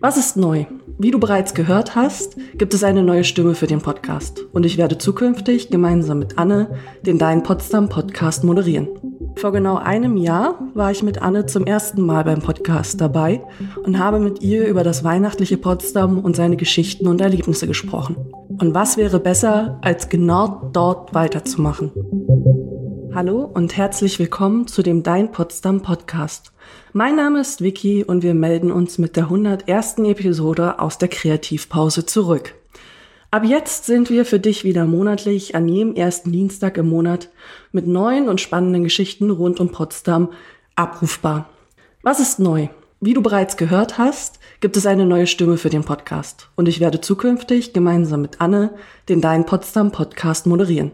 Was ist neu? Wie du bereits gehört hast, gibt es eine neue Stimme für den Podcast und ich werde zukünftig gemeinsam mit Anne den Dein Potsdam Podcast moderieren. Vor genau einem Jahr war ich mit Anne zum ersten Mal beim Podcast dabei und habe mit ihr über das weihnachtliche Potsdam und seine Geschichten und Erlebnisse gesprochen. Und was wäre besser, als genau dort weiterzumachen? Hallo und herzlich willkommen zu dem Dein Potsdam Podcast. Mein Name ist Vicky und wir melden uns mit der 101. Episode aus der Kreativpause zurück. Ab jetzt sind wir für dich wieder monatlich an jedem ersten Dienstag im Monat mit neuen und spannenden Geschichten rund um Potsdam abrufbar. Was ist neu? Wie du bereits gehört hast, gibt es eine neue Stimme für den Podcast und ich werde zukünftig gemeinsam mit Anne den Dein Potsdam Podcast moderieren.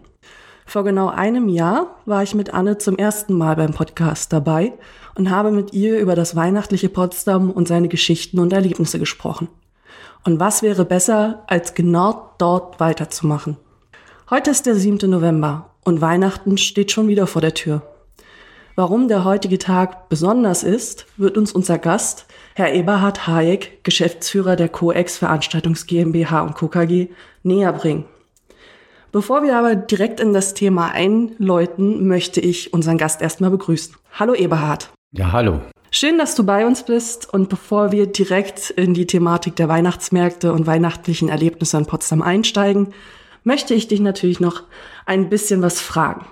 Vor genau einem Jahr war ich mit Anne zum ersten Mal beim Podcast dabei und habe mit ihr über das weihnachtliche Potsdam und seine Geschichten und Erlebnisse gesprochen. Und was wäre besser, als genau dort weiterzumachen? Heute ist der 7. November und Weihnachten steht schon wieder vor der Tür. Warum der heutige Tag besonders ist, wird uns unser Gast, Herr Eberhard Hayek, Geschäftsführer der COEX Veranstaltungs GmbH und Co. KG, näher bringen. Bevor wir aber direkt in das Thema einläuten, möchte ich unseren Gast erstmal begrüßen. Hallo Eberhard. Ja, hallo. Schön, dass du bei uns bist. Und bevor wir direkt in die Thematik der Weihnachtsmärkte und weihnachtlichen Erlebnisse in Potsdam einsteigen, möchte ich dich natürlich noch ein bisschen was fragen.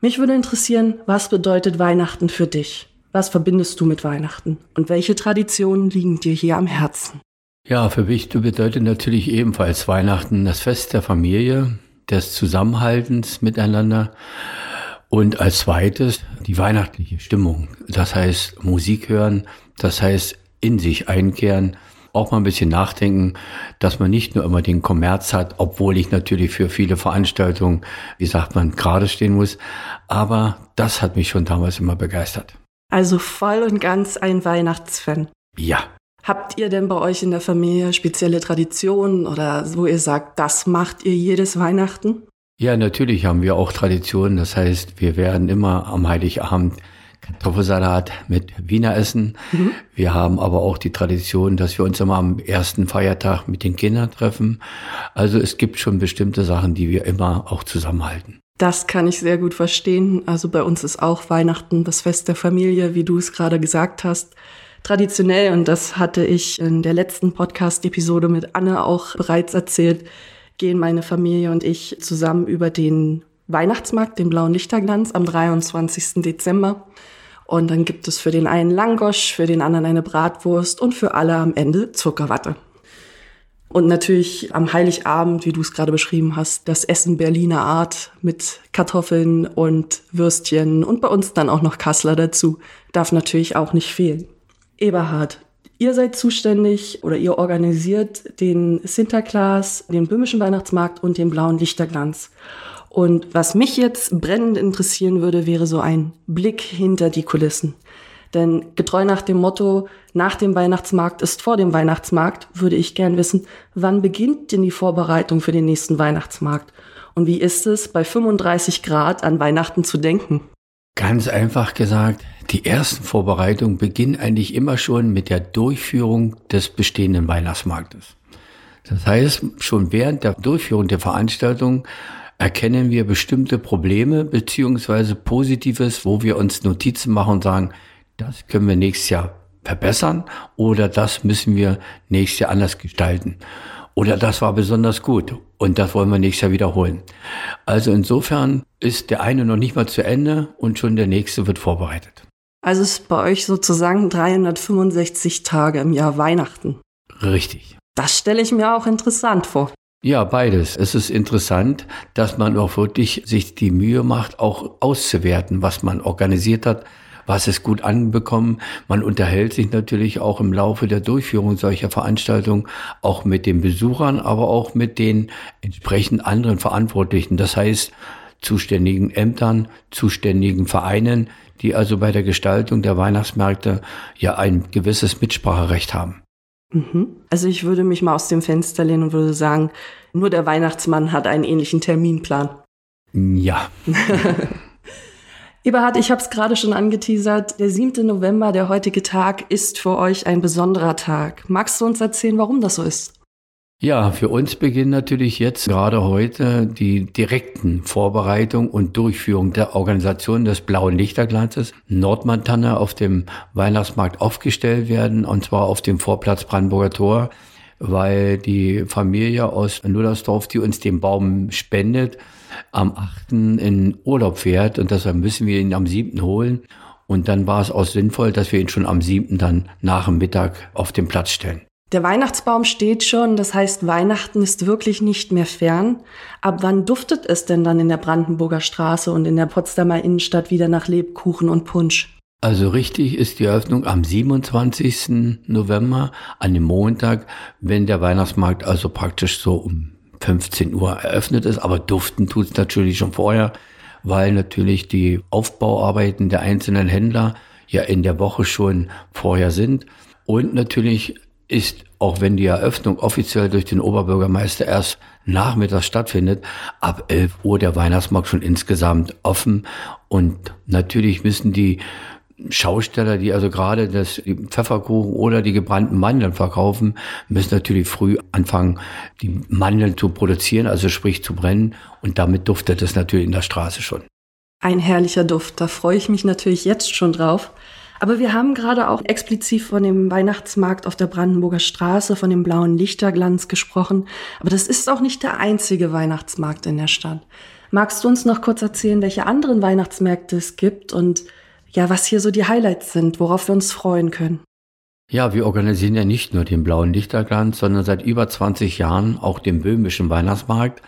Mich würde interessieren, was bedeutet Weihnachten für dich? Was verbindest du mit Weihnachten? Und welche Traditionen liegen dir hier am Herzen? Ja, für mich bedeutet natürlich ebenfalls Weihnachten das Fest der Familie, des Zusammenhaltens miteinander und als zweites die weihnachtliche Stimmung. Das heißt Musik hören, das heißt in sich einkehren, auch mal ein bisschen nachdenken, dass man nicht nur immer den Kommerz hat, obwohl ich natürlich für viele Veranstaltungen, wie sagt man, gerade stehen muss. Aber das hat mich schon damals immer begeistert. Also voll und ganz ein Weihnachtsfan. Ja, Habt ihr denn bei euch in der Familie spezielle Traditionen oder wo ihr sagt, das macht ihr jedes Weihnachten? Ja, natürlich haben wir auch Traditionen. Das heißt, wir werden immer am Heiligabend Kartoffelsalat mit Wiener essen. Mhm. Wir haben aber auch die Tradition, dass wir uns immer am ersten Feiertag mit den Kindern treffen. Also es gibt schon bestimmte Sachen, die wir immer auch zusammenhalten. Das kann ich sehr gut verstehen. Also bei uns ist auch Weihnachten das Fest der Familie, wie du es gerade gesagt hast traditionell, und das hatte ich in der letzten Podcast-Episode mit Anne auch bereits erzählt, gehen meine Familie und ich zusammen über den Weihnachtsmarkt, den blauen Lichterglanz, am 23. Dezember. Und dann gibt es für den einen Langosch, für den anderen eine Bratwurst und für alle am Ende Zuckerwatte. Und natürlich am Heiligabend, wie du es gerade beschrieben hast, das Essen Berliner Art mit Kartoffeln und Würstchen und bei uns dann auch noch Kassler dazu, darf natürlich auch nicht fehlen. Eberhard, ihr seid zuständig oder ihr organisiert den Sinterklaas, den böhmischen Weihnachtsmarkt und den blauen Lichterglanz. Und was mich jetzt brennend interessieren würde, wäre so ein Blick hinter die Kulissen. Denn getreu nach dem Motto, nach dem Weihnachtsmarkt ist vor dem Weihnachtsmarkt, würde ich gern wissen, wann beginnt denn die Vorbereitung für den nächsten Weihnachtsmarkt? Und wie ist es, bei 35 Grad an Weihnachten zu denken? Ganz einfach gesagt, die ersten Vorbereitungen beginnen eigentlich immer schon mit der Durchführung des bestehenden Weihnachtsmarktes. Das heißt, schon während der Durchführung der Veranstaltung erkennen wir bestimmte Probleme beziehungsweise Positives, wo wir uns Notizen machen und sagen, das können wir nächstes Jahr verbessern oder das müssen wir nächstes Jahr anders gestalten. Oder das war besonders gut und das wollen wir nächstes Jahr wiederholen. Also insofern ist der eine noch nicht mal zu Ende und schon der nächste wird vorbereitet. Also ist bei euch sozusagen 365 Tage im Jahr Weihnachten. Richtig. Das stelle ich mir auch interessant vor. Ja, beides. Es ist interessant, dass man auch wirklich sich die Mühe macht, auch auszuwerten, was man organisiert hat, was ist gut anbekommen. Man unterhält sich natürlich auch im Laufe der Durchführung solcher Veranstaltungen auch mit den Besuchern, aber auch mit den entsprechend anderen Verantwortlichen. Das heißt, zuständigen Ämtern, zuständigen Vereinen, die also bei der Gestaltung der Weihnachtsmärkte ja ein gewisses Mitspracherecht haben. Mhm. Also ich würde mich mal aus dem Fenster lehnen und würde sagen, nur der Weihnachtsmann hat einen ähnlichen Terminplan. Ja. Eberhard, ich habe es gerade schon angeteasert. Der 7. November, der heutige Tag, ist für euch ein besonderer Tag. Magst du uns erzählen, warum das so ist? Ja, für uns beginnen natürlich jetzt gerade heute die direkten Vorbereitung und Durchführung der Organisation des Blauen Lichterglanzes Nordmontana auf dem Weihnachtsmarkt aufgestellt werden, und zwar auf dem Vorplatz Brandenburger Tor, weil die Familie aus Nullersdorf, die uns den Baum spendet, am 8. in Urlaub fährt und deshalb müssen wir ihn am 7. holen. Und dann war es auch sinnvoll, dass wir ihn schon am 7. dann nach dem Mittag auf den Platz stellen. Der Weihnachtsbaum steht schon, das heißt, Weihnachten ist wirklich nicht mehr fern. Ab wann duftet es denn dann in der Brandenburger Straße und in der Potsdamer Innenstadt wieder nach Lebkuchen und Punsch? Also richtig ist die Eröffnung am 27. November, an dem Montag, wenn der Weihnachtsmarkt also praktisch so um 15 Uhr eröffnet ist. Aber duften tut es natürlich schon vorher, weil natürlich die Aufbauarbeiten der einzelnen Händler ja in der Woche schon vorher sind. Und natürlich ist, auch wenn die Eröffnung offiziell durch den Oberbürgermeister erst nachmittags stattfindet, ab 11 Uhr der Weihnachtsmarkt schon insgesamt offen. Und natürlich müssen die Schausteller, die also gerade das Pfefferkuchen oder die gebrannten Mandeln verkaufen, müssen natürlich früh anfangen, die Mandeln zu produzieren, also sprich zu brennen. Und damit duftet es natürlich in der Straße schon. Ein herrlicher Duft, da freue ich mich natürlich jetzt schon drauf. Aber wir haben gerade auch explizit von dem Weihnachtsmarkt auf der Brandenburger Straße, von dem blauen Lichterglanz gesprochen. Aber das ist auch nicht der einzige Weihnachtsmarkt in der Stadt. Magst du uns noch kurz erzählen, welche anderen Weihnachtsmärkte es gibt und ja, was hier so die Highlights sind, worauf wir uns freuen können? Ja, wir organisieren ja nicht nur den blauen Lichterglanz, sondern seit über 20 Jahren auch den böhmischen Weihnachtsmarkt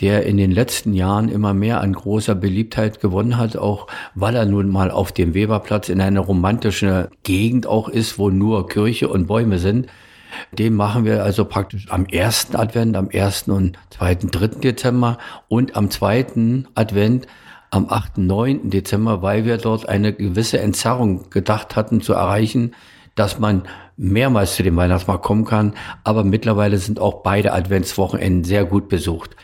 der in den letzten Jahren immer mehr an großer Beliebtheit gewonnen hat, auch weil er nun mal auf dem Weberplatz in einer romantischen Gegend auch ist, wo nur Kirche und Bäume sind. Den machen wir also praktisch am ersten Advent, am ersten und zweiten, dritten Dezember und am zweiten Advent am 8., 9. Dezember, weil wir dort eine gewisse Entzerrung gedacht hatten zu erreichen, dass man mehrmals zu dem Weihnachtsmarkt kommen kann. Aber mittlerweile sind auch beide Adventswochenenden sehr gut besucht.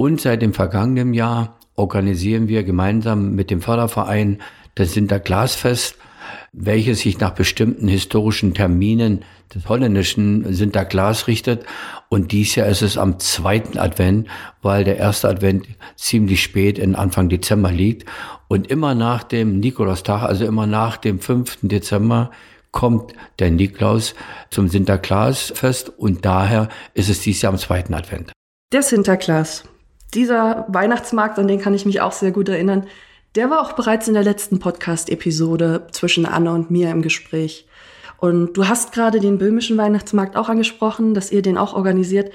Und seit dem vergangenen Jahr organisieren wir gemeinsam mit dem Förderverein das Sinterklaasfest, welches sich nach bestimmten historischen Terminen des holländischen Sinterklaas richtet. Und dies Jahr ist es am zweiten Advent, weil der erste Advent ziemlich spät in Anfang Dezember liegt. Und immer nach dem Nikolaustag, also immer nach dem 5. Dezember, kommt der Nikolaus zum Sinterklaasfest und daher ist es dies Jahr am zweiten Advent. Der Sinterklaas. Dieser Weihnachtsmarkt, an den kann ich mich auch sehr gut erinnern, der war auch bereits in der letzten Podcast-Episode zwischen Anne und mir im Gespräch. Und du hast gerade den böhmischen Weihnachtsmarkt auch angesprochen, dass ihr den auch organisiert.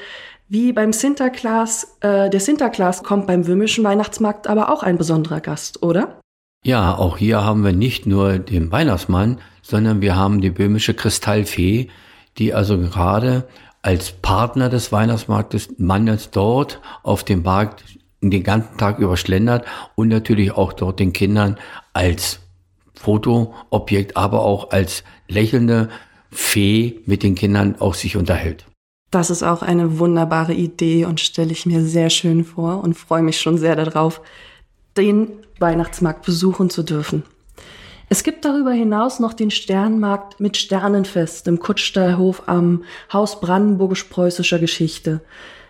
Wie beim Sinterklaas, äh, der Sinterklaas kommt beim böhmischen Weihnachtsmarkt aber auch ein besonderer Gast, oder? Ja, auch hier haben wir nicht nur den Weihnachtsmann, sondern wir haben die böhmische Kristallfee, die also gerade als Partner des Weihnachtsmarktes Mandels dort auf dem Markt den ganzen Tag überschlendert und natürlich auch dort den Kindern als Fotoobjekt, aber auch als lächelnde Fee mit den Kindern auch sich unterhält. Das ist auch eine wunderbare Idee und stelle ich mir sehr schön vor und freue mich schon sehr darauf, den Weihnachtsmarkt besuchen zu dürfen. Es gibt darüber hinaus noch den Sternmarkt mit Sternenfest im Kuttstallhof am Haus Brandenburgisch-Preußischer Geschichte.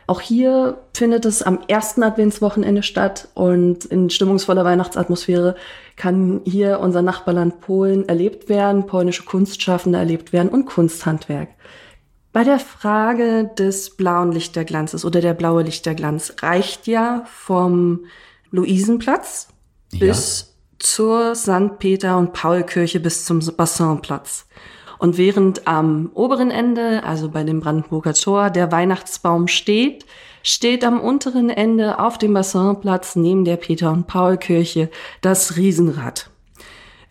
Auch hier findet es am ersten Adventswochenende statt und in stimmungsvoller Weihnachtsatmosphäre kann hier unser Nachbarland Polen erlebt werden, polnische Kunstschaffende erlebt werden und Kunsthandwerk. Bei der Frage des blauen Lichterglanzes oder der blaue Lichterglanz reicht ja vom Luisenplatz ja. bis zur St. Peter- und Paulkirche bis zum Bassinplatz. Und während am oberen Ende, also bei dem Brandenburger Tor, der Weihnachtsbaum steht, steht am unteren Ende auf dem Bassinplatz neben der Peter- und Paulkirche das Riesenrad.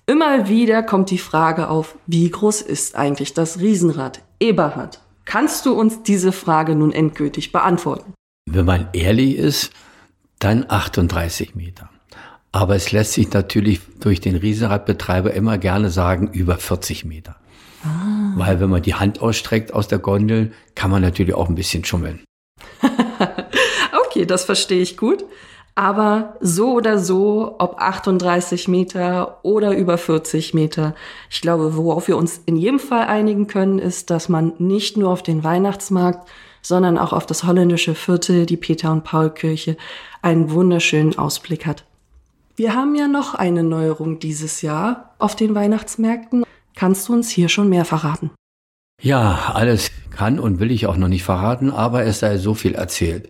Immer wieder kommt die Frage auf, wie groß ist eigentlich das Riesenrad? Eberhard, kannst du uns diese Frage nun endgültig beantworten? Wenn man ehrlich ist, dann 38 Meter. Aber es lässt sich natürlich durch den Riesenradbetreiber immer gerne sagen, über 40 Meter. Ah. Weil wenn man die Hand ausstreckt aus der Gondel, kann man natürlich auch ein bisschen schummeln. okay, das verstehe ich gut. Aber so oder so, ob 38 Meter oder über 40 Meter, ich glaube, worauf wir uns in jedem Fall einigen können, ist, dass man nicht nur auf den Weihnachtsmarkt, sondern auch auf das holländische Viertel, die Peter- und Paul-Kirche, einen wunderschönen Ausblick hat. Wir haben ja noch eine Neuerung dieses Jahr auf den Weihnachtsmärkten. Kannst du uns hier schon mehr verraten? Ja, alles kann und will ich auch noch nicht verraten, aber es sei so viel erzählt.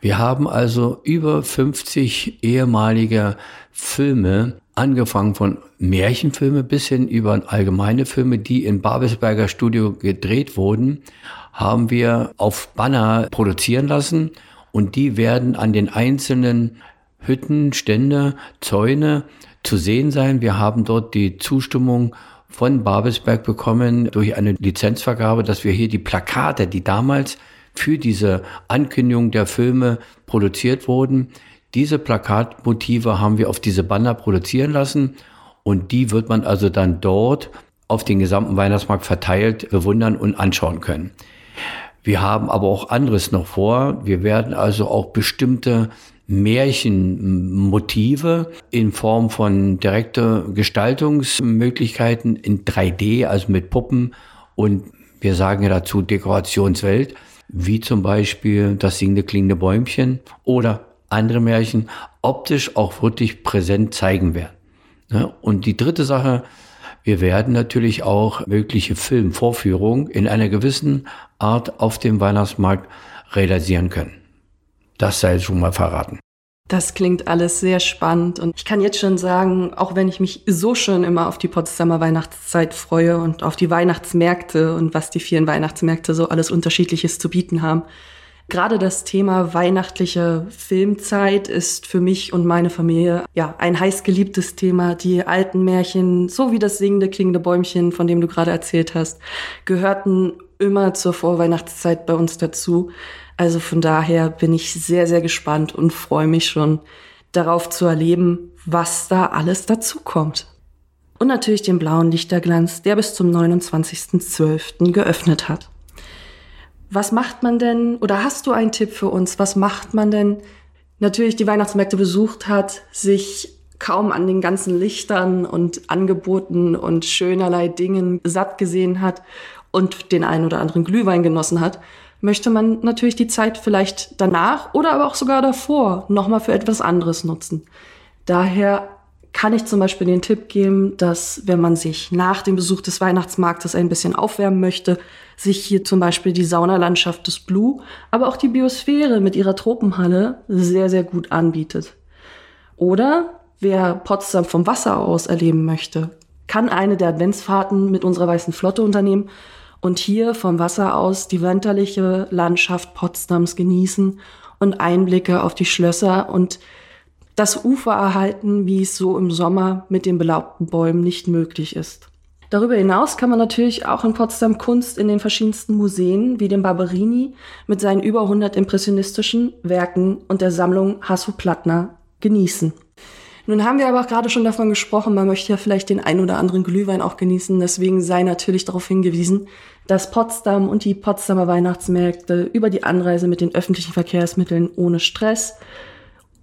Wir haben also über 50 ehemalige Filme, angefangen von Märchenfilme bis hin über allgemeine Filme, die in Babelsberger Studio gedreht wurden, haben wir auf Banner produzieren lassen und die werden an den einzelnen Hütten, Stände, Zäune zu sehen sein. Wir haben dort die Zustimmung von Babelsberg bekommen durch eine Lizenzvergabe, dass wir hier die Plakate, die damals für diese Ankündigung der Filme produziert wurden, diese Plakatmotive haben wir auf diese Banner produzieren lassen und die wird man also dann dort auf den gesamten Weihnachtsmarkt verteilt bewundern und anschauen können. Wir haben aber auch anderes noch vor. Wir werden also auch bestimmte Märchenmotive in Form von direkter Gestaltungsmöglichkeiten in 3D, also mit Puppen und wir sagen ja dazu Dekorationswelt, wie zum Beispiel das singende klingende Bäumchen oder andere Märchen optisch auch wirklich präsent zeigen werden. Und die dritte Sache, wir werden natürlich auch mögliche Filmvorführungen in einer gewissen Art auf dem Weihnachtsmarkt realisieren können. Das sei schon mal verraten. Das klingt alles sehr spannend und ich kann jetzt schon sagen, auch wenn ich mich so schon immer auf die Potsdamer Weihnachtszeit freue und auf die Weihnachtsmärkte und was die vielen Weihnachtsmärkte so alles Unterschiedliches zu bieten haben, gerade das Thema weihnachtliche Filmzeit ist für mich und meine Familie ja ein heiß geliebtes Thema. Die alten Märchen, so wie das singende, klingende Bäumchen, von dem du gerade erzählt hast, gehörten immer zur Vorweihnachtszeit bei uns dazu. Also von daher bin ich sehr, sehr gespannt und freue mich schon darauf zu erleben, was da alles dazu kommt. Und natürlich den blauen Lichterglanz, der bis zum 29.12. geöffnet hat. Was macht man denn, oder hast du einen Tipp für uns, was macht man denn, natürlich die Weihnachtsmärkte besucht hat, sich kaum an den ganzen Lichtern und Angeboten und schönerlei Dingen satt gesehen hat und den einen oder anderen Glühwein genossen hat, möchte man natürlich die Zeit vielleicht danach oder aber auch sogar davor nochmal für etwas anderes nutzen. Daher kann ich zum Beispiel den Tipp geben, dass wenn man sich nach dem Besuch des Weihnachtsmarktes ein bisschen aufwärmen möchte, sich hier zum Beispiel die Saunalandschaft des Blue, aber auch die Biosphäre mit ihrer Tropenhalle sehr, sehr gut anbietet. Oder wer Potsdam vom Wasser aus erleben möchte, kann eine der Adventsfahrten mit unserer Weißen Flotte unternehmen und hier vom Wasser aus die winterliche Landschaft Potsdams genießen und Einblicke auf die Schlösser und das Ufer erhalten, wie es so im Sommer mit den belaubten Bäumen nicht möglich ist. Darüber hinaus kann man natürlich auch in Potsdam Kunst in den verschiedensten Museen wie dem Barberini mit seinen über 100 impressionistischen Werken und der Sammlung Hasso Plattner genießen. Nun haben wir aber auch gerade schon davon gesprochen, man möchte ja vielleicht den ein oder anderen Glühwein auch genießen. Deswegen sei natürlich darauf hingewiesen, dass Potsdam und die Potsdamer Weihnachtsmärkte über die Anreise mit den öffentlichen Verkehrsmitteln ohne Stress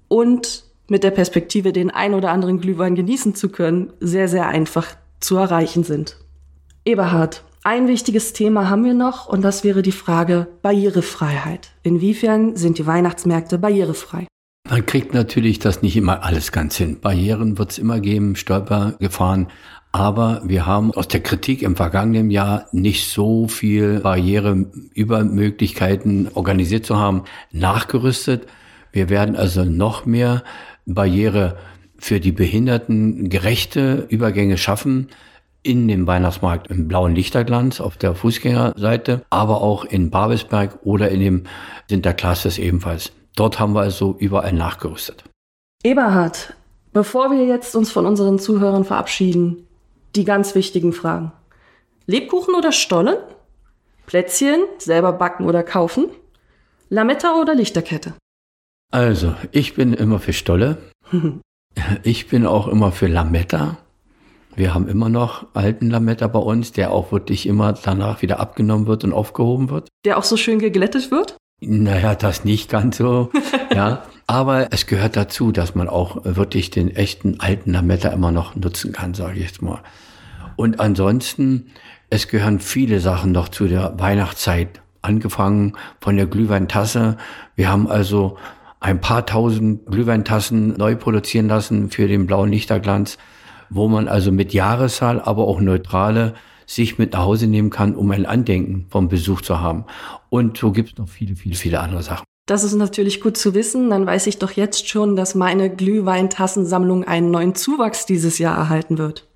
und mit der Perspektive, den ein oder anderen Glühwein genießen zu können, sehr, sehr einfach zu erreichen sind. Eberhard, ein wichtiges Thema haben wir noch und das wäre die Frage Barrierefreiheit. Inwiefern sind die Weihnachtsmärkte barrierefrei? Man kriegt natürlich das nicht immer alles ganz hin. Barrieren wird es immer geben, Stolpergefahren. Aber wir haben aus der Kritik im vergangenen Jahr nicht so viel Barriereübermöglichkeiten organisiert zu haben, nachgerüstet. Wir werden also noch mehr Barriere für die Behinderten gerechte Übergänge schaffen in dem Weihnachtsmarkt im blauen Lichterglanz auf der Fußgängerseite, aber auch in Babelsberg oder in dem Sinterklaas ebenfalls. Dort haben wir also überall nachgerüstet. Eberhard, bevor wir jetzt uns von unseren Zuhörern verabschieden, die ganz wichtigen Fragen. Lebkuchen oder Stollen? Plätzchen, selber backen oder kaufen? Lametta oder Lichterkette? Also, ich bin immer für Stolle. ich bin auch immer für Lametta. Wir haben immer noch alten Lametta bei uns, der auch wirklich immer danach wieder abgenommen wird und aufgehoben wird. Der auch so schön geglättet wird? Naja, das nicht ganz so. ja. Aber es gehört dazu, dass man auch wirklich den echten alten Lametta immer noch nutzen kann, sage ich jetzt mal. Und ansonsten, es gehören viele Sachen noch zu der Weihnachtszeit. Angefangen von der Glühweintasse. Wir haben also ein paar tausend Glühweintassen neu produzieren lassen für den blauen Lichterglanz, wo man also mit Jahreszahl, aber auch neutrale sich mit nach Hause nehmen kann, um ein Andenken vom Besuch zu haben. Und so gibt es noch viele, viele, viele andere Sachen. Das ist natürlich gut zu wissen. Dann weiß ich doch jetzt schon, dass meine Glühweintassensammlung einen neuen Zuwachs dieses Jahr erhalten wird.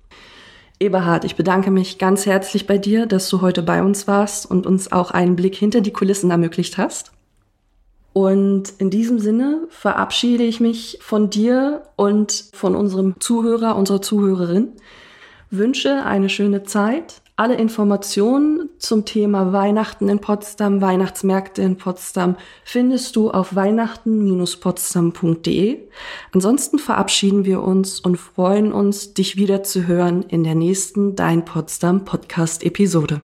Eberhard, ich bedanke mich ganz herzlich bei dir, dass du heute bei uns warst und uns auch einen Blick hinter die Kulissen ermöglicht hast. Und in diesem Sinne verabschiede ich mich von dir und von unserem Zuhörer, unserer Zuhörerin. Wünsche eine schöne Zeit, alle Informationen zum Thema Weihnachten in Potsdam, Weihnachtsmärkte in Potsdam findest du auf weihnachten-potsdam.de. Ansonsten verabschieden wir uns und freuen uns, dich wieder zu hören in der nächsten Dein Potsdam Podcast Episode.